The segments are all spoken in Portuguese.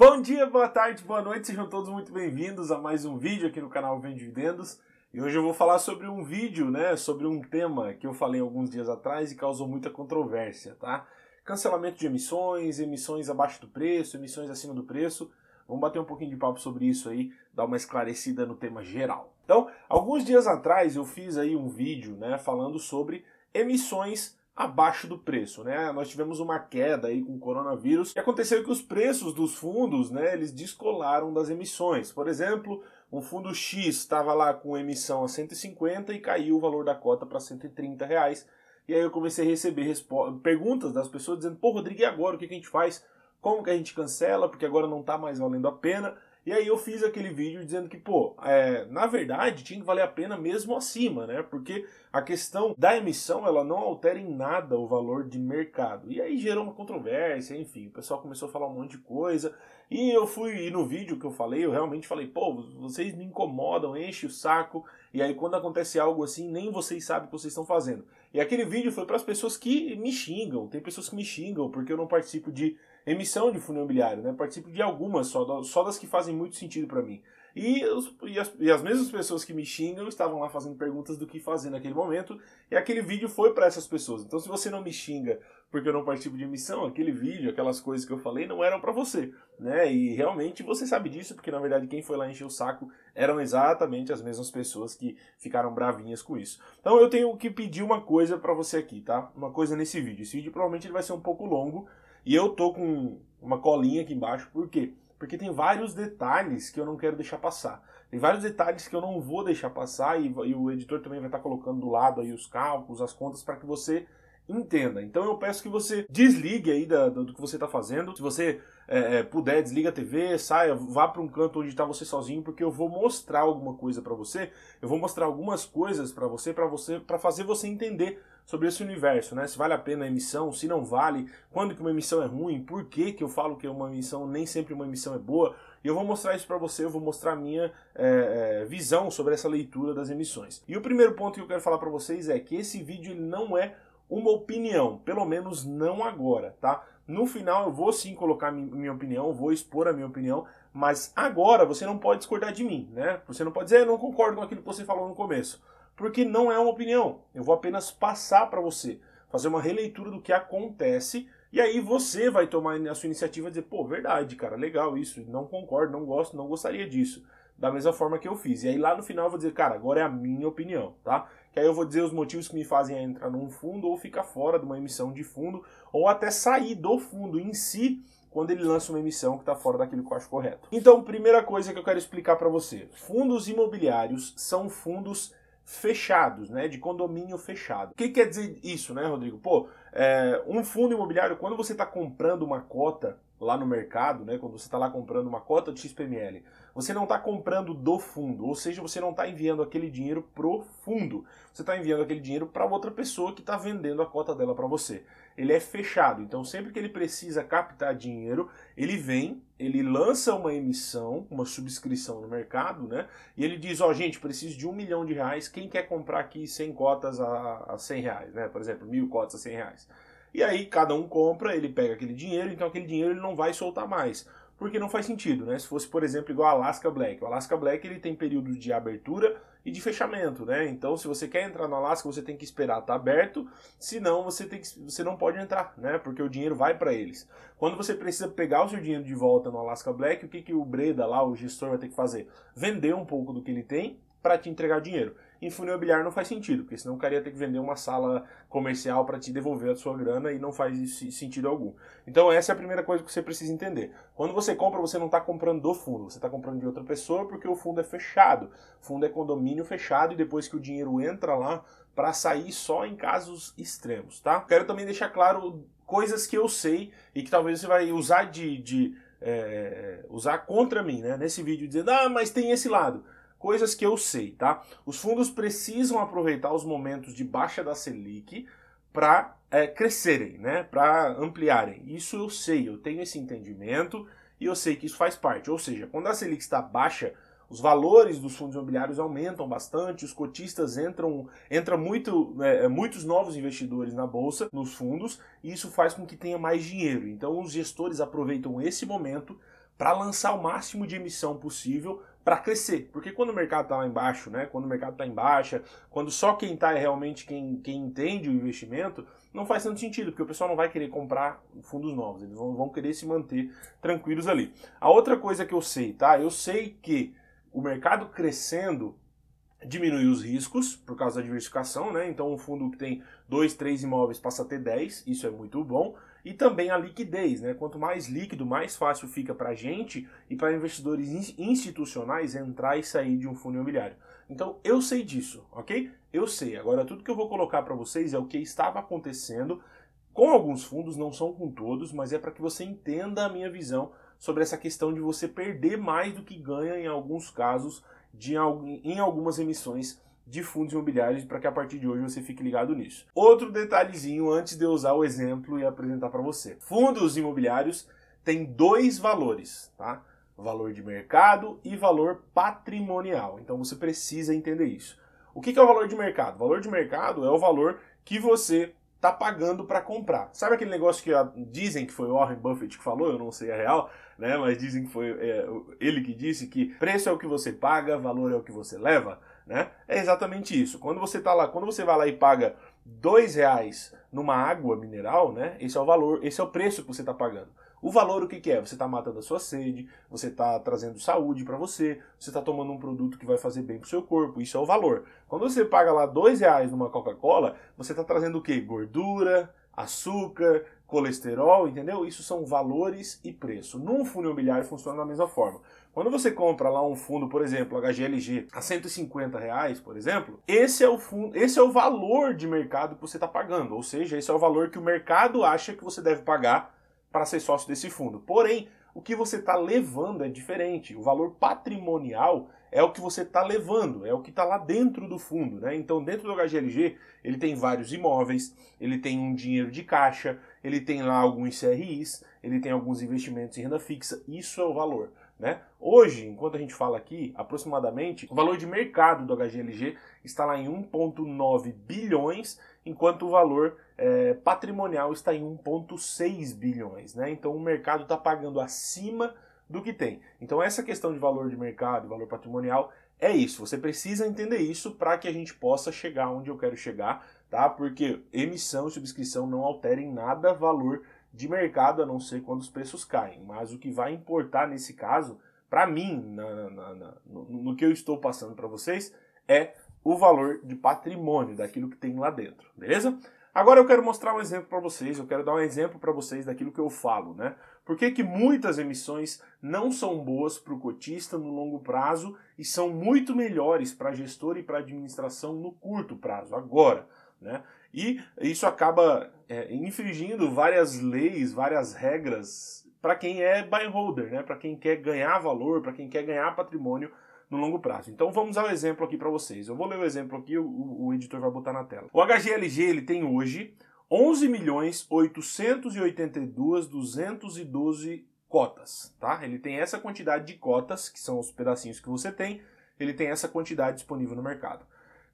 Bom dia, boa tarde, boa noite, sejam todos muito bem-vindos a mais um vídeo aqui no canal Vem Dividendos. E hoje eu vou falar sobre um vídeo, né, sobre um tema que eu falei alguns dias atrás e causou muita controvérsia, tá? Cancelamento de emissões, emissões abaixo do preço, emissões acima do preço. Vamos bater um pouquinho de papo sobre isso aí, dar uma esclarecida no tema geral. Então, alguns dias atrás eu fiz aí um vídeo, né, falando sobre emissões abaixo do preço, né? Nós tivemos uma queda aí com o coronavírus e aconteceu que os preços dos fundos, né, eles descolaram das emissões. Por exemplo, um fundo X estava lá com emissão a 150 e caiu o valor da cota para 130 reais. E aí eu comecei a receber perguntas das pessoas dizendo, pô, Rodrigo, e agora? O que, a gente faz? Como que a gente cancela? Porque agora não está mais valendo a pena. E aí eu fiz aquele vídeo dizendo que, pô, é, na verdade tinha que valer a pena mesmo acima, né? Porque a questão da emissão, ela não altera em nada o valor de mercado. E aí gerou uma controvérsia, enfim, o pessoal começou a falar um monte de coisa. E eu fui, e no vídeo que eu falei, eu realmente falei, pô, vocês me incomodam, enche o saco. E aí quando acontece algo assim, nem vocês sabem o que vocês estão fazendo. E aquele vídeo foi para as pessoas que me xingam. Tem pessoas que me xingam porque eu não participo de emissão de fundo imobiliário, né? Participo de algumas só, só das que fazem muito sentido para mim. E, os, e, as, e, as, mesmas pessoas que me xingam estavam lá fazendo perguntas do que fazer naquele momento, e aquele vídeo foi para essas pessoas. Então, se você não me xinga porque eu não participo de emissão, aquele vídeo, aquelas coisas que eu falei não eram para você, né? E realmente você sabe disso, porque na verdade quem foi lá encher o saco eram exatamente as mesmas pessoas que ficaram bravinhas com isso. Então, eu tenho que pedir uma coisa para você aqui, tá? Uma coisa nesse vídeo. Esse vídeo provavelmente ele vai ser um pouco longo, e eu tô com uma colinha aqui embaixo, por quê? Porque tem vários detalhes que eu não quero deixar passar. Tem vários detalhes que eu não vou deixar passar e, e o editor também vai estar colocando do lado aí os cálculos, as contas para que você entenda. Então eu peço que você desligue aí da, do, do que você está fazendo. Se você é, é, puder, desliga a TV, saia, vá para um canto onde está você sozinho, porque eu vou mostrar alguma coisa para você. Eu vou mostrar algumas coisas para você, para você, para fazer você entender sobre esse universo, né? Se vale a pena a emissão, se não vale, quando que uma emissão é ruim, por que que eu falo que uma emissão nem sempre uma emissão é boa. E eu vou mostrar isso para você, eu vou mostrar a minha é, é, visão sobre essa leitura das emissões. E o primeiro ponto que eu quero falar para vocês é que esse vídeo ele não é uma opinião, pelo menos não agora, tá? No final eu vou sim colocar minha opinião, vou expor a minha opinião, mas agora você não pode discordar de mim, né? Você não pode dizer, eu não concordo com aquilo que você falou no começo, porque não é uma opinião. Eu vou apenas passar para você, fazer uma releitura do que acontece, e aí você vai tomar a sua iniciativa e dizer, pô, verdade, cara, legal isso, não concordo, não gosto, não gostaria disso da mesma forma que eu fiz. E aí lá no final eu vou dizer, cara, agora é a minha opinião, tá? Que aí eu vou dizer os motivos que me fazem entrar num fundo ou ficar fora de uma emissão de fundo, ou até sair do fundo em si quando ele lança uma emissão que está fora daquilo que eu acho correto. Então, primeira coisa que eu quero explicar para você: fundos imobiliários são fundos fechados, né, de condomínio fechado. O que quer dizer isso, né, Rodrigo? Pô, é, um fundo imobiliário, quando você está comprando uma cota lá no mercado, né, quando você está lá comprando uma cota de XPML, você não está comprando do fundo, ou seja, você não está enviando aquele dinheiro pro fundo, você está enviando aquele dinheiro para outra pessoa que está vendendo a cota dela para você. Ele é fechado, então sempre que ele precisa captar dinheiro, ele vem, ele lança uma emissão, uma subscrição no mercado, né? E ele diz, ó, oh, gente, preciso de um milhão de reais, quem quer comprar aqui 100 cotas a, a 100 reais, né? Por exemplo, mil cotas a 100 reais. E aí cada um compra, ele pega aquele dinheiro, então aquele dinheiro ele não vai soltar mais. Porque não faz sentido, né? Se fosse, por exemplo, igual Alaska Black. O Alaska Black ele tem período de abertura e de fechamento, né? Então, se você quer entrar no Alaska, você tem que esperar estar tá aberto, senão você tem que, você não pode entrar, né? Porque o dinheiro vai para eles. Quando você precisa pegar o seu dinheiro de volta no Alaska Black, o que que o Breda lá, o gestor vai ter que fazer? Vender um pouco do que ele tem para te entregar dinheiro. Em fundo imobiliário não faz sentido, porque senão o cara ia ter que vender uma sala comercial para te devolver a sua grana e não faz sentido algum. Então essa é a primeira coisa que você precisa entender. Quando você compra, você não está comprando do fundo, você está comprando de outra pessoa porque o fundo é fechado. O fundo é condomínio fechado e depois que o dinheiro entra lá, para sair só em casos extremos, tá? Quero também deixar claro coisas que eu sei e que talvez você vai usar de, de é, usar contra mim, né? Nesse vídeo dizendo, ah, mas tem esse lado coisas que eu sei, tá? Os fundos precisam aproveitar os momentos de baixa da Selic para é, crescerem, né? Para ampliarem. Isso eu sei, eu tenho esse entendimento e eu sei que isso faz parte. Ou seja, quando a Selic está baixa, os valores dos fundos imobiliários aumentam bastante, os cotistas entram, entra muito, é, muitos novos investidores na bolsa, nos fundos, e isso faz com que tenha mais dinheiro. Então os gestores aproveitam esse momento para lançar o máximo de emissão possível para crescer. Porque quando o mercado está lá embaixo, né, quando o mercado está em baixa, quando só quem está é realmente quem, quem entende o investimento, não faz tanto sentido, porque o pessoal não vai querer comprar fundos novos, eles vão, vão querer se manter tranquilos ali. A outra coisa que eu sei, tá? Eu sei que o mercado crescendo diminui os riscos por causa da diversificação, né? Então um fundo que tem dois, três imóveis passa a ter 10, isso é muito bom. E também a liquidez, né? Quanto mais líquido, mais fácil fica para a gente e para investidores institucionais entrar e sair de um fundo imobiliário. Então eu sei disso, ok? Eu sei. Agora tudo que eu vou colocar para vocês é o que estava acontecendo com alguns fundos, não são com todos, mas é para que você entenda a minha visão sobre essa questão de você perder mais do que ganha em alguns casos de, em algumas emissões de fundos imobiliários para que a partir de hoje você fique ligado nisso. Outro detalhezinho antes de eu usar o exemplo e apresentar para você. Fundos imobiliários têm dois valores, tá? Valor de mercado e valor patrimonial. Então você precisa entender isso. O que é o valor de mercado? O valor de mercado é o valor que você está pagando para comprar. Sabe aquele negócio que dizem que foi o Warren Buffett que falou, eu não sei a real, né? Mas dizem que foi é, ele que disse que preço é o que você paga, valor é o que você leva, né? É exatamente isso. Quando você tá lá, quando você vai lá e paga dois reais numa água mineral, né? Esse é o valor, esse é o preço que você está pagando. O valor o que, que é? Você está matando a sua sede, você está trazendo saúde para você, você está tomando um produto que vai fazer bem para o seu corpo. Isso é o valor. Quando você paga lá dois reais numa Coca-Cola, você está trazendo o quê? Gordura, açúcar, colesterol, entendeu? Isso são valores e preço. Num fundo imobiliário funciona da mesma forma. Quando você compra lá um fundo, por exemplo, HGLG, a 150 reais, por exemplo, esse é o fundo, esse é o valor de mercado que você está pagando. Ou seja, esse é o valor que o mercado acha que você deve pagar para ser sócio desse fundo. Porém, o que você está levando é diferente. O valor patrimonial é o que você está levando, é o que está lá dentro do fundo. Né? Então, dentro do HGLG, ele tem vários imóveis, ele tem um dinheiro de caixa, ele tem lá alguns CRIs, ele tem alguns investimentos em renda fixa. Isso é o valor. Né? Hoje, enquanto a gente fala aqui, aproximadamente, o valor de mercado do HGLG está lá em 1,9 bilhões, enquanto o valor é, patrimonial está em 1,6 bilhões. Né? Então o mercado está pagando acima do que tem. Então essa questão de valor de mercado, valor patrimonial, é isso. Você precisa entender isso para que a gente possa chegar onde eu quero chegar, tá? Porque emissão e subscrição não alterem nada valor de mercado, a não ser quando os preços caem. Mas o que vai importar nesse caso, para mim, na, na, na, no, no que eu estou passando para vocês, é o valor de patrimônio daquilo que tem lá dentro, beleza? Agora eu quero mostrar um exemplo para vocês, eu quero dar um exemplo para vocês daquilo que eu falo, né? Por que, que muitas emissões não são boas para o cotista no longo prazo e são muito melhores para gestor e para administração no curto prazo, agora, né? E isso acaba é, infringindo várias leis, várias regras para quem é buy holder, né? Para quem quer ganhar valor, para quem quer ganhar patrimônio no longo prazo. Então vamos ao exemplo aqui para vocês. Eu vou ler o exemplo aqui, o, o, editor vai botar na tela. O HGLG ele tem hoje 11 milhões 882 212 cotas, tá? Ele tem essa quantidade de cotas, que são os pedacinhos que você tem, ele tem essa quantidade disponível no mercado.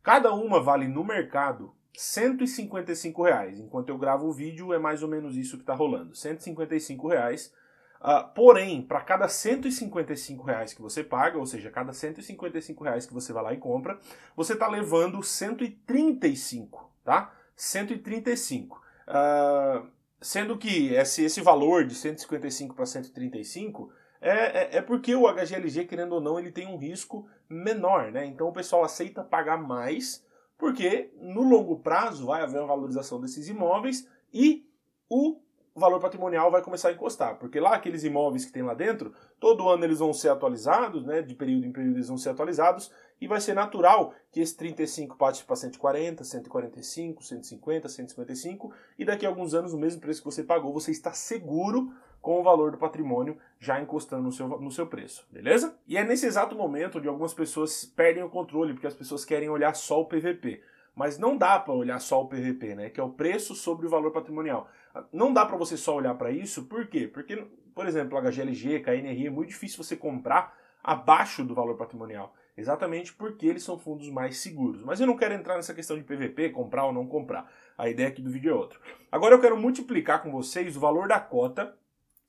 Cada uma vale no mercado 155 reais. Enquanto eu gravo o vídeo, é mais ou menos isso que está rolando. 155 reais. Uh, porém, para cada 155 reais que você paga, ou seja, cada 155 reais que você vai lá e compra, você está levando 135, tá? 135. Uh, sendo que esse, esse valor de 155 para 135 é, é, é, porque o HGLG, querendo ou não, ele tem um risco menor, né? Então o pessoal aceita pagar mais porque no longo prazo vai haver uma valorização desses imóveis e o valor patrimonial vai começar a encostar, porque lá aqueles imóveis que tem lá dentro, todo ano eles vão ser atualizados, né, de período em período eles vão ser atualizados, e vai ser natural que esse 35 passe para 140, 145, 150, 155, e daqui a alguns anos o mesmo preço que você pagou, você está seguro com o valor do patrimônio já encostando no seu, no seu preço, beleza? E é nesse exato momento onde algumas pessoas perdem o controle, porque as pessoas querem olhar só o PVP. Mas não dá para olhar só o PVP, né? Que é o preço sobre o valor patrimonial. Não dá para você só olhar para isso, por quê? Porque, por exemplo, HGLG, KNRI, é muito difícil você comprar abaixo do valor patrimonial. Exatamente porque eles são fundos mais seguros. Mas eu não quero entrar nessa questão de PVP, comprar ou não comprar. A ideia aqui do vídeo é outra. Agora eu quero multiplicar com vocês o valor da cota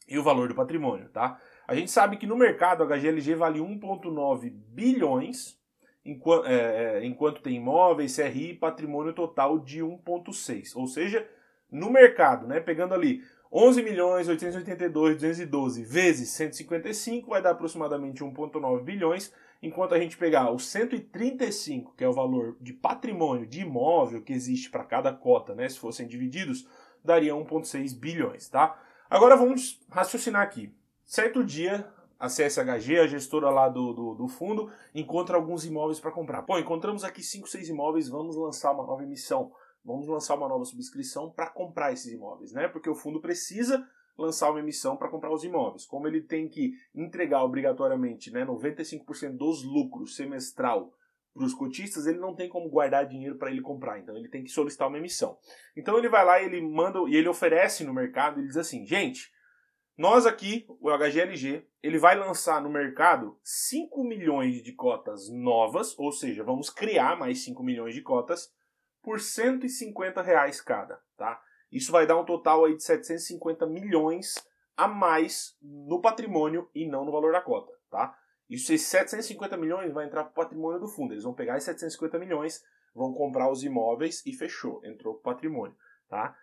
e o valor do patrimônio, tá? A gente sabe que no mercado a HGLG vale 1,9 bilhões, enquanto, é, é, enquanto tem imóveis, CRI e patrimônio total de 1,6. Ou seja, no mercado, né, pegando ali 11 milhões 882 212 vezes 155 vai dar aproximadamente 1,9 bilhões, enquanto a gente pegar o 135, que é o valor de patrimônio de imóvel que existe para cada cota, né, se fossem divididos, daria 1,6 bilhões, tá? Agora vamos raciocinar aqui. Certo dia, a CSHG, a gestora lá do, do, do fundo, encontra alguns imóveis para comprar. Pô, encontramos aqui 5, 6 imóveis, vamos lançar uma nova emissão vamos lançar uma nova subscrição para comprar esses imóveis, né? Porque o fundo precisa lançar uma emissão para comprar os imóveis. Como ele tem que entregar obrigatoriamente né, 95% dos lucros semestral para os cotistas, ele não tem como guardar dinheiro para ele comprar. Então ele tem que solicitar uma emissão. Então ele vai lá e ele manda e ele oferece no mercado, ele diz assim, gente, nós aqui, o HGLG, ele vai lançar no mercado 5 milhões de cotas novas, ou seja, vamos criar mais 5 milhões de cotas por 150 reais cada, tá? Isso vai dar um total aí de 750 milhões a mais no patrimônio e não no valor da cota, tá? Esses 750 milhões vai entrar para o patrimônio do fundo. Eles vão pegar esses 750 milhões, vão comprar os imóveis e fechou, entrou para o patrimônio, tá?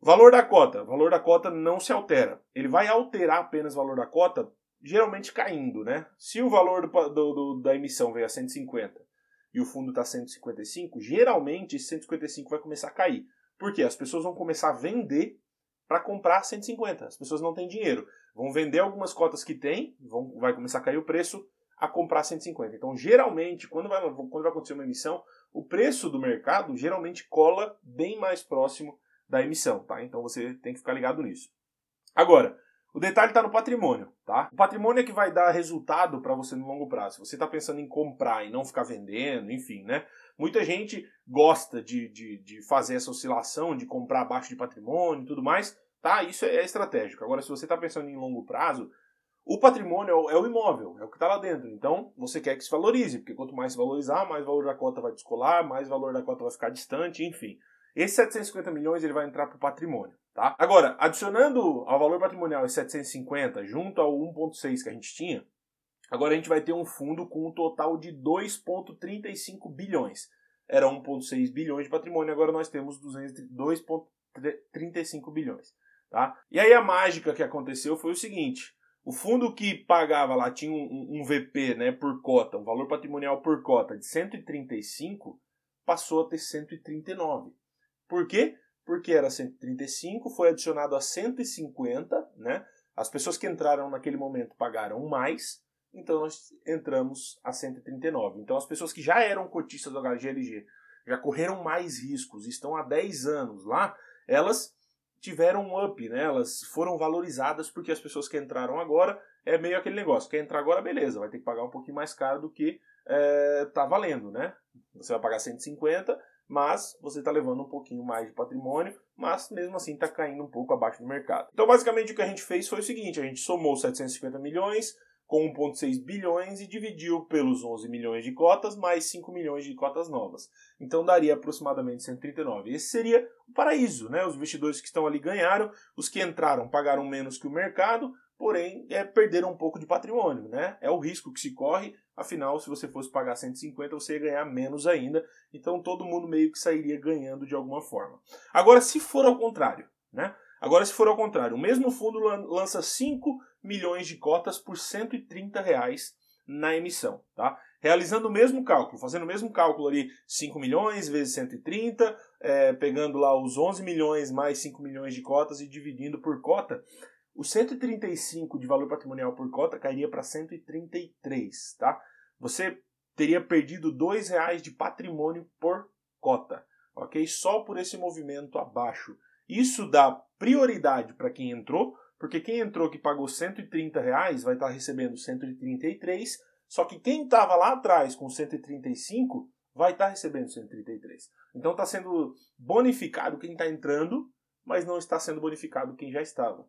Valor da cota. Valor da cota não se altera. Ele vai alterar apenas o valor da cota, geralmente caindo, né? Se o valor do, do, do, da emissão veio a 150 e o fundo está 155, geralmente esse 155 vai começar a cair. Por quê? As pessoas vão começar a vender para comprar 150. As pessoas não têm dinheiro. Vão vender algumas cotas que tem, vão, vai começar a cair o preço a comprar 150. Então, geralmente, quando vai, quando vai acontecer uma emissão, o preço do mercado geralmente cola bem mais próximo da emissão, tá? Então você tem que ficar ligado nisso. Agora, o detalhe está no patrimônio, tá? O patrimônio é que vai dar resultado para você no longo prazo. Você está pensando em comprar e não ficar vendendo, enfim, né? Muita gente gosta de, de, de fazer essa oscilação, de comprar abaixo de patrimônio e tudo mais, tá? Isso é, é estratégico. Agora, se você está pensando em longo prazo, o patrimônio é o, é imóvel, é o que está lá dentro. Então, você quer que se valorize, porque quanto mais se valorizar, mais valor da cota vai descolar, mais valor da cota vai ficar distante, enfim. Esse 750 milhões ele vai entrar para o patrimônio. Tá? Agora, adicionando ao valor patrimonial esse 750 junto ao 1,6 que a gente tinha, agora a gente vai ter um fundo com um total de 2,35 bilhões. Era 1,6 bilhões de patrimônio, agora nós temos 2,35 bilhões. Tá? E aí a mágica que aconteceu foi o seguinte: o fundo que pagava lá tinha um, um VP né, por cota, um valor patrimonial por cota de 135, passou a ter 139. Por quê? porque era 135, foi adicionado a 150, né? As pessoas que entraram naquele momento pagaram mais, então nós entramos a 139. Então as pessoas que já eram cotistas do HGLG, já correram mais riscos, estão há 10 anos lá, elas tiveram um up, né? Elas foram valorizadas porque as pessoas que entraram agora é meio aquele negócio, quer entrar agora, beleza, vai ter que pagar um pouquinho mais caro do que é, tá valendo, né? Você vai pagar 150, mas você está levando um pouquinho mais de patrimônio, mas mesmo assim está caindo um pouco abaixo do mercado. Então, basicamente, o que a gente fez foi o seguinte: a gente somou 750 milhões com 1,6 bilhões e dividiu pelos 11 milhões de cotas mais 5 milhões de cotas novas. Então daria aproximadamente 139. Esse seria o paraíso, né? Os investidores que estão ali ganharam, os que entraram pagaram menos que o mercado, porém é, perderam um pouco de patrimônio, né? É o risco que se corre, afinal, se você fosse pagar 150, você ia ganhar menos ainda, então todo mundo meio que sairia ganhando de alguma forma. Agora, se for ao contrário, né? Agora, se for ao contrário, o mesmo fundo lança 5 milhões de cotas por 130 reais na emissão, tá? Realizando o mesmo cálculo, fazendo o mesmo cálculo ali, 5 milhões vezes 130, é, pegando lá os 11 milhões mais 5 milhões de cotas e dividindo por cota, o 135 de valor patrimonial por cota cairia para 133, tá? Você teria perdido R$ reais de patrimônio por cota, ok? Só por esse movimento abaixo. Isso dá prioridade para quem entrou, porque quem entrou que pagou 130 reais vai estar tá recebendo 133, só que quem estava lá atrás com 135 vai estar tá recebendo 133. Então está sendo bonificado quem está entrando, mas não está sendo bonificado quem já estava.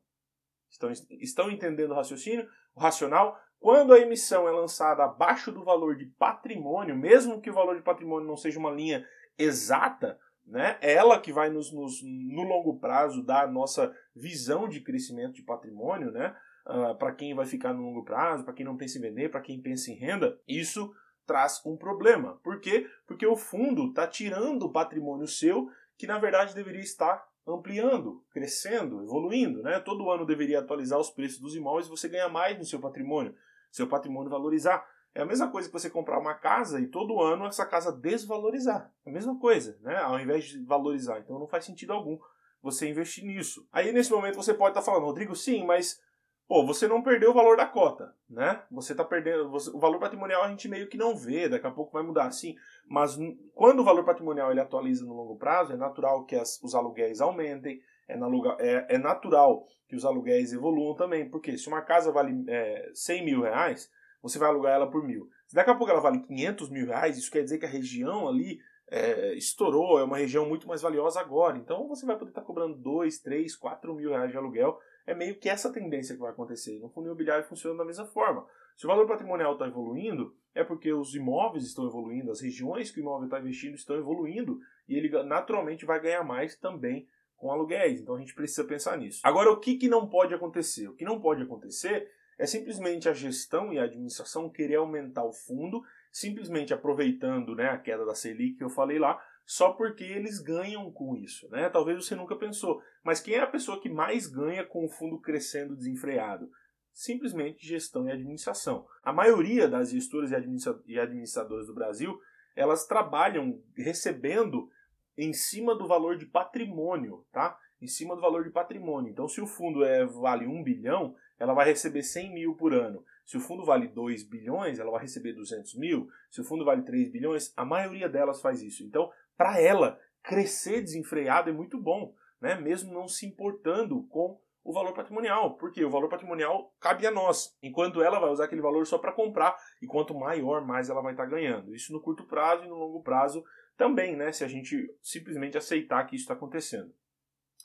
Estão, estão entendendo o raciocínio? O racional? Quando a emissão é lançada abaixo do valor de patrimônio, mesmo que o valor de patrimônio não seja uma linha exata, né, é ela que vai nos, nos, no longo prazo dar a nossa visão de crescimento de patrimônio, né? uh, para quem vai ficar no longo prazo, para quem não pensa em vender, para quem pensa em renda, isso traz um problema. Por quê? Porque o fundo está tirando o patrimônio seu que na verdade deveria estar ampliando, crescendo, evoluindo, né? Todo ano deveria atualizar os preços dos imóveis e você ganhar mais no seu patrimônio, seu patrimônio valorizar. É a mesma coisa que você comprar uma casa e todo ano essa casa desvalorizar. É a mesma coisa, né? Ao invés de valorizar. Então não faz sentido algum você investir nisso. Aí nesse momento você pode estar falando, Rodrigo, sim, mas pô, você não perdeu o valor da cota, né? Você está perdendo. Você, o valor patrimonial a gente meio que não vê, daqui a pouco vai mudar, sim. Mas quando o valor patrimonial ele atualiza no longo prazo, é natural que as, os aluguéis aumentem, é, na, é, é, natural que os aluguéis evoluam também. Porque se uma casa vale é, 100 mil reais, você vai alugar ela por mil. Se daqui a pouco ela vale 500 mil reais, isso quer dizer que a região ali é, estourou, é uma região muito mais valiosa agora. Então você vai poder estar cobrando 2, 3, 4 mil reais de aluguel é meio que essa tendência que vai acontecer. No fundo imobiliário funciona da mesma forma. Se o valor patrimonial está evoluindo, é porque os imóveis estão evoluindo, as regiões que o imóvel está investindo estão evoluindo e ele naturalmente vai ganhar mais também com aluguéis. Então a gente precisa pensar nisso. Agora, o que, que não pode acontecer? O que não pode acontecer é simplesmente a gestão e a administração querer aumentar o fundo, simplesmente aproveitando né, a queda da Selic que eu falei lá, só porque eles ganham com isso, né? Talvez você nunca pensou, mas quem é a pessoa que mais ganha com o fundo crescendo desenfreado? Simplesmente gestão e administração. A maioria das gestoras e administradoras do Brasil, elas trabalham recebendo em cima do valor de patrimônio, tá? Em cima do valor de patrimônio. Então, se o fundo é, vale 1 bilhão, ela vai receber 100 mil por ano. Se o fundo vale 2 bilhões, ela vai receber 200 mil. Se o fundo vale 3 bilhões, a maioria delas faz isso. Então, para ela, crescer desenfreado é muito bom, né? mesmo não se importando com o valor patrimonial, porque o valor patrimonial cabe a nós, enquanto ela vai usar aquele valor só para comprar, e quanto maior, mais ela vai estar tá ganhando. Isso no curto prazo e no longo prazo também, né? Se a gente simplesmente aceitar que isso está acontecendo.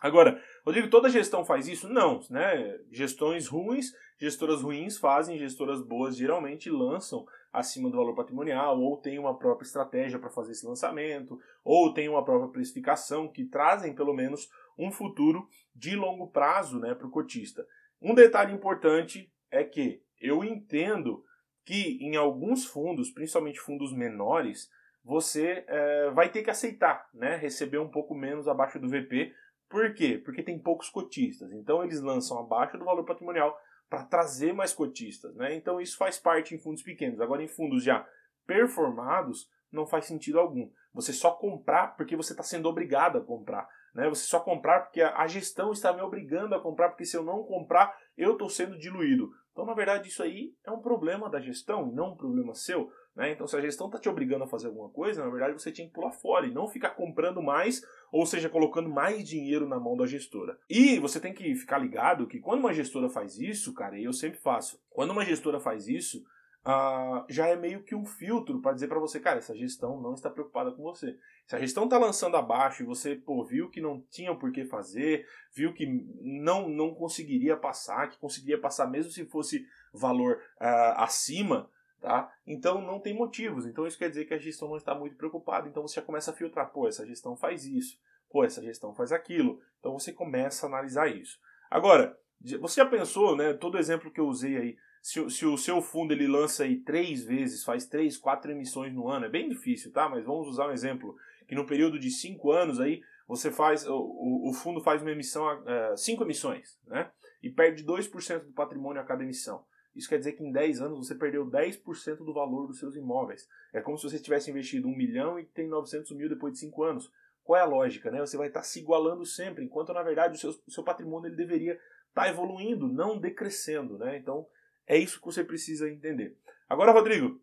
Agora, Rodrigo, toda gestão faz isso? Não, né? Gestões ruins, gestoras ruins fazem, gestoras boas geralmente lançam acima do valor patrimonial, ou tem uma própria estratégia para fazer esse lançamento, ou tem uma própria precificação que trazem pelo menos um futuro de longo prazo né, para o cotista. Um detalhe importante é que eu entendo que em alguns fundos, principalmente fundos menores, você é, vai ter que aceitar, né, receber um pouco menos abaixo do VP. Por quê? Porque tem poucos cotistas. Então eles lançam abaixo do valor patrimonial para trazer mais cotistas, né? Então isso faz parte em fundos pequenos. Agora em fundos já performados não faz sentido algum. Você só comprar porque você está sendo obrigado a comprar, né? Você só comprar porque a gestão está me obrigando a comprar porque se eu não comprar eu estou sendo diluído. Então na verdade isso aí é um problema da gestão, não um problema seu. Né? Então, se a gestão está te obrigando a fazer alguma coisa, na verdade você tinha que pular fora e não ficar comprando mais, ou seja, colocando mais dinheiro na mão da gestora. E você tem que ficar ligado que quando uma gestora faz isso, cara, e eu sempre faço, quando uma gestora faz isso, Uh, já é meio que um filtro para dizer para você, cara, essa gestão não está preocupada com você. Se a gestão está lançando abaixo e você pô, viu que não tinha por que fazer, viu que não, não conseguiria passar, que conseguiria passar mesmo se fosse valor uh, acima, Tá? Então não tem motivos. Então isso quer dizer que a gestão não está muito preocupada. Então você já começa a filtrar, pô, essa gestão faz isso, pô, essa gestão faz aquilo. Então você começa a analisar isso. Agora, você já pensou, né? Todo exemplo que eu usei aí, se, se o seu fundo ele lança aí três vezes, faz três, quatro emissões no ano, é bem difícil, tá? Mas vamos usar um exemplo que no período de cinco anos aí você faz o, o fundo faz uma emissão, uh, cinco emissões, né? E perde 2% do patrimônio a cada emissão. Isso quer dizer que em 10 anos você perdeu 10% do valor dos seus imóveis. É como se você tivesse investido 1 milhão e tem 900 mil depois de 5 anos. Qual é a lógica? Né? Você vai estar se igualando sempre, enquanto na verdade o seu, o seu patrimônio ele deveria estar evoluindo, não decrescendo. Né? Então é isso que você precisa entender. Agora, Rodrigo,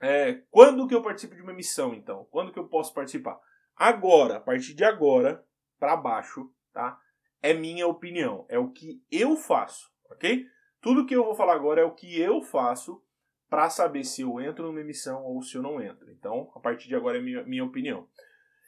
é, quando que eu participo de uma emissão, então? Quando que eu posso participar? Agora, a partir de agora, para baixo, tá? É minha opinião, é o que eu faço, ok? Tudo que eu vou falar agora é o que eu faço para saber se eu entro numa emissão ou se eu não entro. Então, a partir de agora é minha, minha opinião.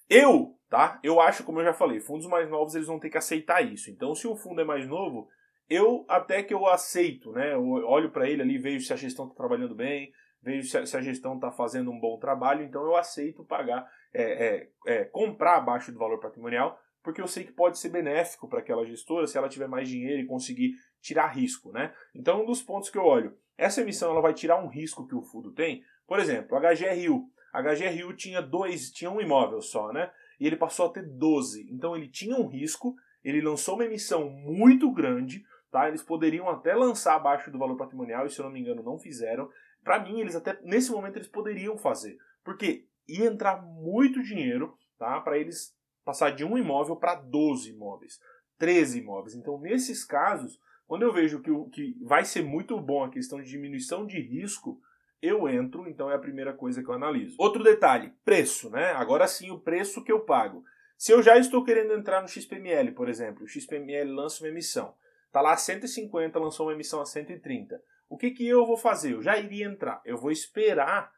Eu, tá? Eu acho, como eu já falei, fundos mais novos eles vão ter que aceitar isso. Então, se o fundo é mais novo, eu até que eu aceito, né? Eu olho para ele ali, vejo se a gestão está trabalhando bem, vejo se a, gestão está fazendo um bom trabalho, então eu aceito pagar, é, é, é, comprar abaixo do valor patrimonial porque eu sei que pode ser benéfico para aquela gestora se ela tiver mais dinheiro e conseguir tirar risco, né? Então, um dos pontos que eu olho, essa emissão ela vai tirar um risco que o fundo tem. Por exemplo, a HGRU. A HGRU tinha dois, tinha um imóvel só, né? E ele passou a ter 12. Então ele tinha um risco, ele lançou uma emissão muito grande, tá? Eles poderiam até lançar abaixo do valor patrimonial, e se eu não me engano não fizeram. Para mim, eles até nesse momento eles poderiam fazer, porque ia entrar muito dinheiro, tá? Para eles passar de um imóvel para 12 imóveis, 13 imóveis. Então, nesses casos, quando eu vejo que, que vai ser muito bom a questão de diminuição de risco, eu entro, então é a primeira coisa que eu analiso. Outro detalhe, preço, né? Agora sim, o preço que eu pago. Se eu já estou querendo entrar no XPML, por exemplo, o XPML lança uma emissão, tá lá 150, lançou uma emissão a 130. O que que eu vou fazer? Eu já iria entrar. Eu vou esperar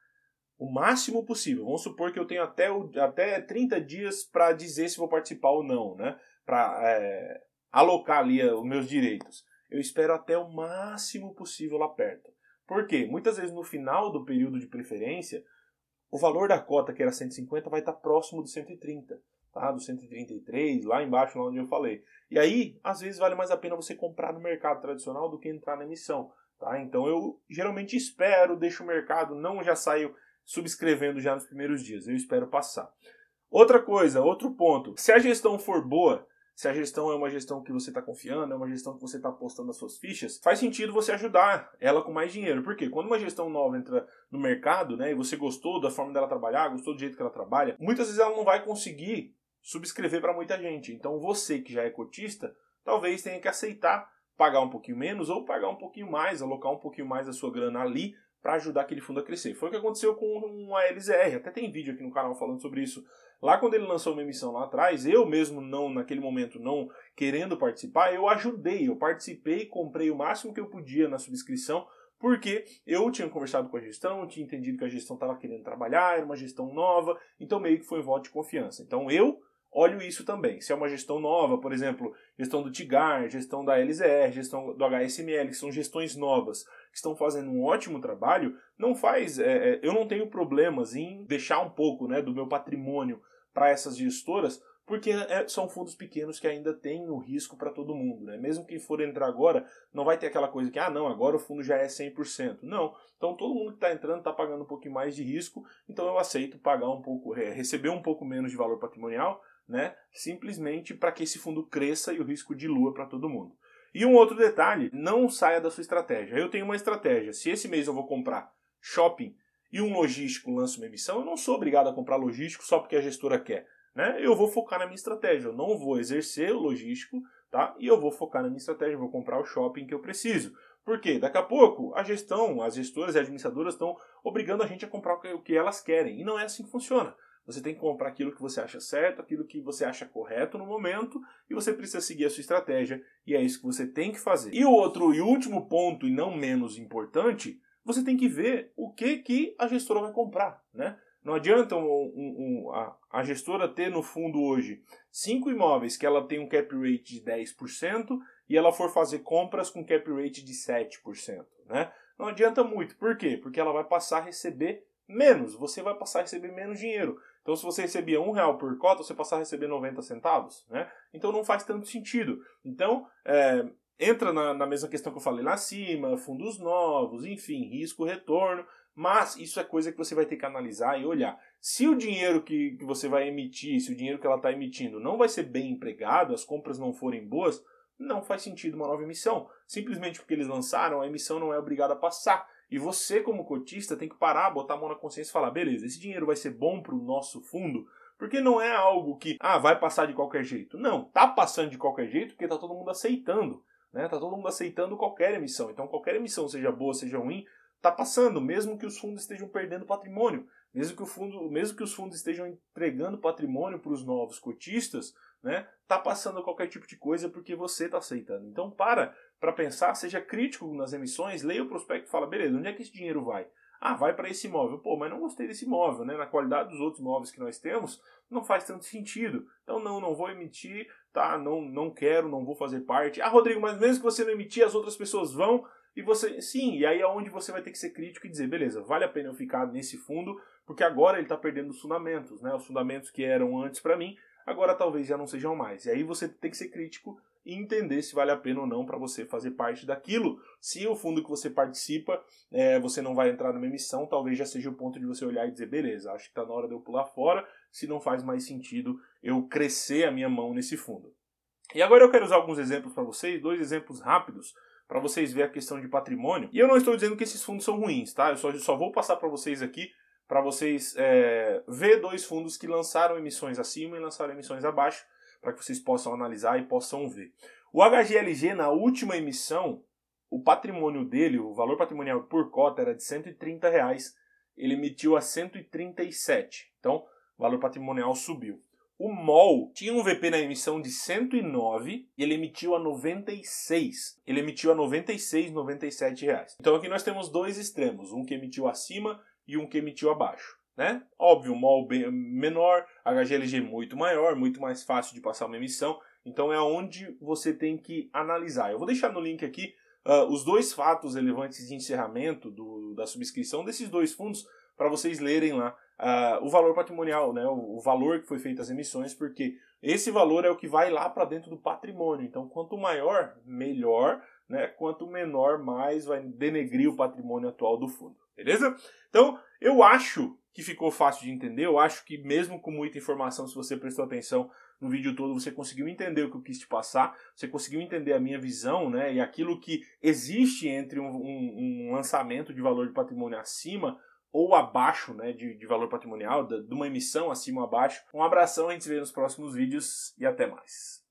o máximo possível. Vamos supor que eu tenho até, até 30 dias para dizer se vou participar ou não, né? Para é, alocar ali eh, os meus direitos. Eu espero até o máximo possível lá perto. Por quê? Muitas vezes no final do período de preferência, o valor da cota, que era 150, vai estar próximo do 130, tá? Do 133, lá embaixo, lá onde eu falei. E aí, às vezes, vale mais a pena você comprar no mercado tradicional do que entrar na emissão, tá? Então eu geralmente espero, deixo o mercado, não já saio subscrevendo já nos primeiros dias. Eu espero passar. Outra coisa, outro ponto. Se a gestão for boa, se a gestão é uma gestão que você está confiando, é uma gestão que você está apostando as suas fichas, faz sentido você ajudar ela com mais dinheiro. Por quê? Quando uma gestão nova entra no mercado, né, e você gostou da forma dela trabalhar, gostou do jeito que ela trabalha, muitas vezes ela não vai conseguir subscrever para muita gente. Então você que já é cotista, talvez tenha que aceitar pagar um pouquinho menos ou pagar um pouquinho mais, alocar um pouquinho mais da sua grana ali para ajudar aquele fundo a crescer. Foi o que aconteceu com a LZR. Até tem vídeo aqui no canal falando sobre isso. Lá quando ele lançou uma emissão lá atrás, eu mesmo não naquele momento não querendo participar, eu ajudei, eu participei, comprei o máximo que eu podia na subscrição, porque eu tinha conversado com a gestão, tinha entendido que a gestão estava querendo trabalhar, era uma gestão nova, então meio que foi um voto de confiança. Então eu olho isso também. Se é uma gestão nova, por exemplo, gestão do TIGAR, gestão da LZR, gestão do HSML, que são gestões novas, que estão fazendo um ótimo trabalho, não faz. É, é, eu não tenho problemas em deixar um pouco né, do meu patrimônio para essas gestoras, porque é, são fundos pequenos que ainda têm o risco para todo mundo. Né? Mesmo quem for entrar agora, não vai ter aquela coisa que, ah, não, agora o fundo já é 100%. Não. Então todo mundo que está entrando está pagando um pouquinho mais de risco, então eu aceito pagar um pouco, é, receber um pouco menos de valor patrimonial, né? simplesmente para que esse fundo cresça e o risco dilua para todo mundo. E um outro detalhe, não saia da sua estratégia. Eu tenho uma estratégia. Se esse mês eu vou comprar shopping e um logístico lança uma emissão, eu não sou obrigado a comprar logístico só porque a gestora quer. Né? Eu vou focar na minha estratégia. Eu não vou exercer o logístico, tá? E eu vou focar na minha estratégia, vou comprar o shopping que eu preciso. Por quê? Daqui a pouco a gestão, as gestoras e administradoras estão obrigando a gente a comprar o que elas querem. E não é assim que funciona. Você tem que comprar aquilo que você acha certo, aquilo que você acha correto no momento, e você precisa seguir a sua estratégia, e é isso que você tem que fazer. E o outro e último ponto, e não menos importante, você tem que ver o que, que a gestora vai comprar, né? Não adianta um, um, um, a, a, gestora ter no fundo hoje cinco imóveis que ela tem um cap rate de 10% e ela for fazer compras com cap rate de 7%. Né? Não adianta muito. Por quê? Porque ela vai passar a receber menos. Você vai passar a receber menos dinheiro. Então, se você recebia um real por cota, você passar a receber 90 centavos, né? Então, não faz tanto sentido. Então, é, entra na, na, mesma questão que eu falei lá acima, fundos novos, enfim, risco, retorno, mas isso é coisa que você vai ter que analisar e olhar. Se o dinheiro que, que você vai emitir, se o dinheiro que ela está emitindo não vai ser bem empregado, as compras não forem boas, não faz sentido uma nova emissão. Simplesmente porque eles lançaram, a emissão não é obrigada a passar. E você, como cotista, tem que parar, botar a mão na consciência e falar: beleza, esse dinheiro vai ser bom para o nosso fundo, porque não é algo que, ah, vai passar de qualquer jeito. Não, tá passando de qualquer jeito porque tá todo mundo aceitando. Né? Tá todo mundo aceitando qualquer emissão. Então, qualquer emissão, seja boa, seja ruim, tá passando, mesmo que os fundos estejam perdendo patrimônio. Mesmo que, o fundo, mesmo que os fundos estejam entregando patrimônio para os novos cotistas, né, tá passando qualquer tipo de coisa porque você está aceitando. Então para para pensar, seja crítico nas emissões, leia o prospecto e fala, beleza, onde é que esse dinheiro vai? Ah, vai para esse imóvel. Pô, mas não gostei desse imóvel, né? Na qualidade dos outros imóveis que nós temos, não faz tanto sentido. Então não, não vou emitir, tá? Não, não quero, não vou fazer parte. Ah, Rodrigo, mas mesmo que você não emitir, as outras pessoas vão e você, sim, e aí é onde você vai ter que ser crítico e dizer, beleza, vale a pena eu ficar nesse fundo, porque agora ele está perdendo os fundamentos, né? Os fundamentos que eram antes para mim, agora talvez já não sejam mais. E aí você tem que ser crítico e entender se vale a pena ou não para você fazer parte daquilo. Se o fundo que você participa, é, você não vai entrar numa emissão, talvez já seja o ponto de você olhar e dizer, beleza, acho que está na hora de eu pular fora, se não faz mais sentido eu crescer a minha mão nesse fundo. E agora eu quero usar alguns exemplos para vocês, dois exemplos rápidos, para vocês verem a questão de patrimônio. E eu não estou dizendo que esses fundos são ruins, tá? Eu só, só vou passar para vocês aqui para vocês é, ver dois fundos que lançaram emissões acima e lançaram emissões abaixo para que vocês possam analisar e possam ver. O HGLG, na última emissão, o patrimônio dele, o valor patrimonial por cota era de 130 reais, ele emitiu a 137. Então, o valor patrimonial subiu. O MOL tinha um VP na emissão de 109 e ele emitiu a 96. Ele emitiu a 96, 97 reais. Então aqui nós temos dois extremos, um que emitiu acima e um que emitiu abaixo né? Óbvio, MOL bem menor, HGLG muito maior, muito mais fácil de passar uma emissão. Então é onde você tem que analisar. Eu vou deixar no link aqui uh, os dois fatos relevantes de encerramento do, da subscrição desses dois fundos para vocês lerem lá uh, o valor patrimonial, né? O, o, valor que foi feito as emissões, porque esse valor é o que vai lá para dentro do patrimônio. Então, quanto maior, melhor, né? Quanto menor, mais vai denegrir o patrimônio atual do fundo. Beleza? Então, eu acho que ficou fácil de entender. Eu acho que mesmo com muita informação, se você prestou atenção no vídeo todo, você conseguiu entender o que eu quis te passar, você conseguiu entender a minha visão, né? E aquilo que existe entre um, um, um lançamento de valor de patrimônio acima ou abaixo, né, de, de valor patrimonial, de, de uma emissão acima ou abaixo. Um abração, a gente se vê nos próximos vídeos e até mais.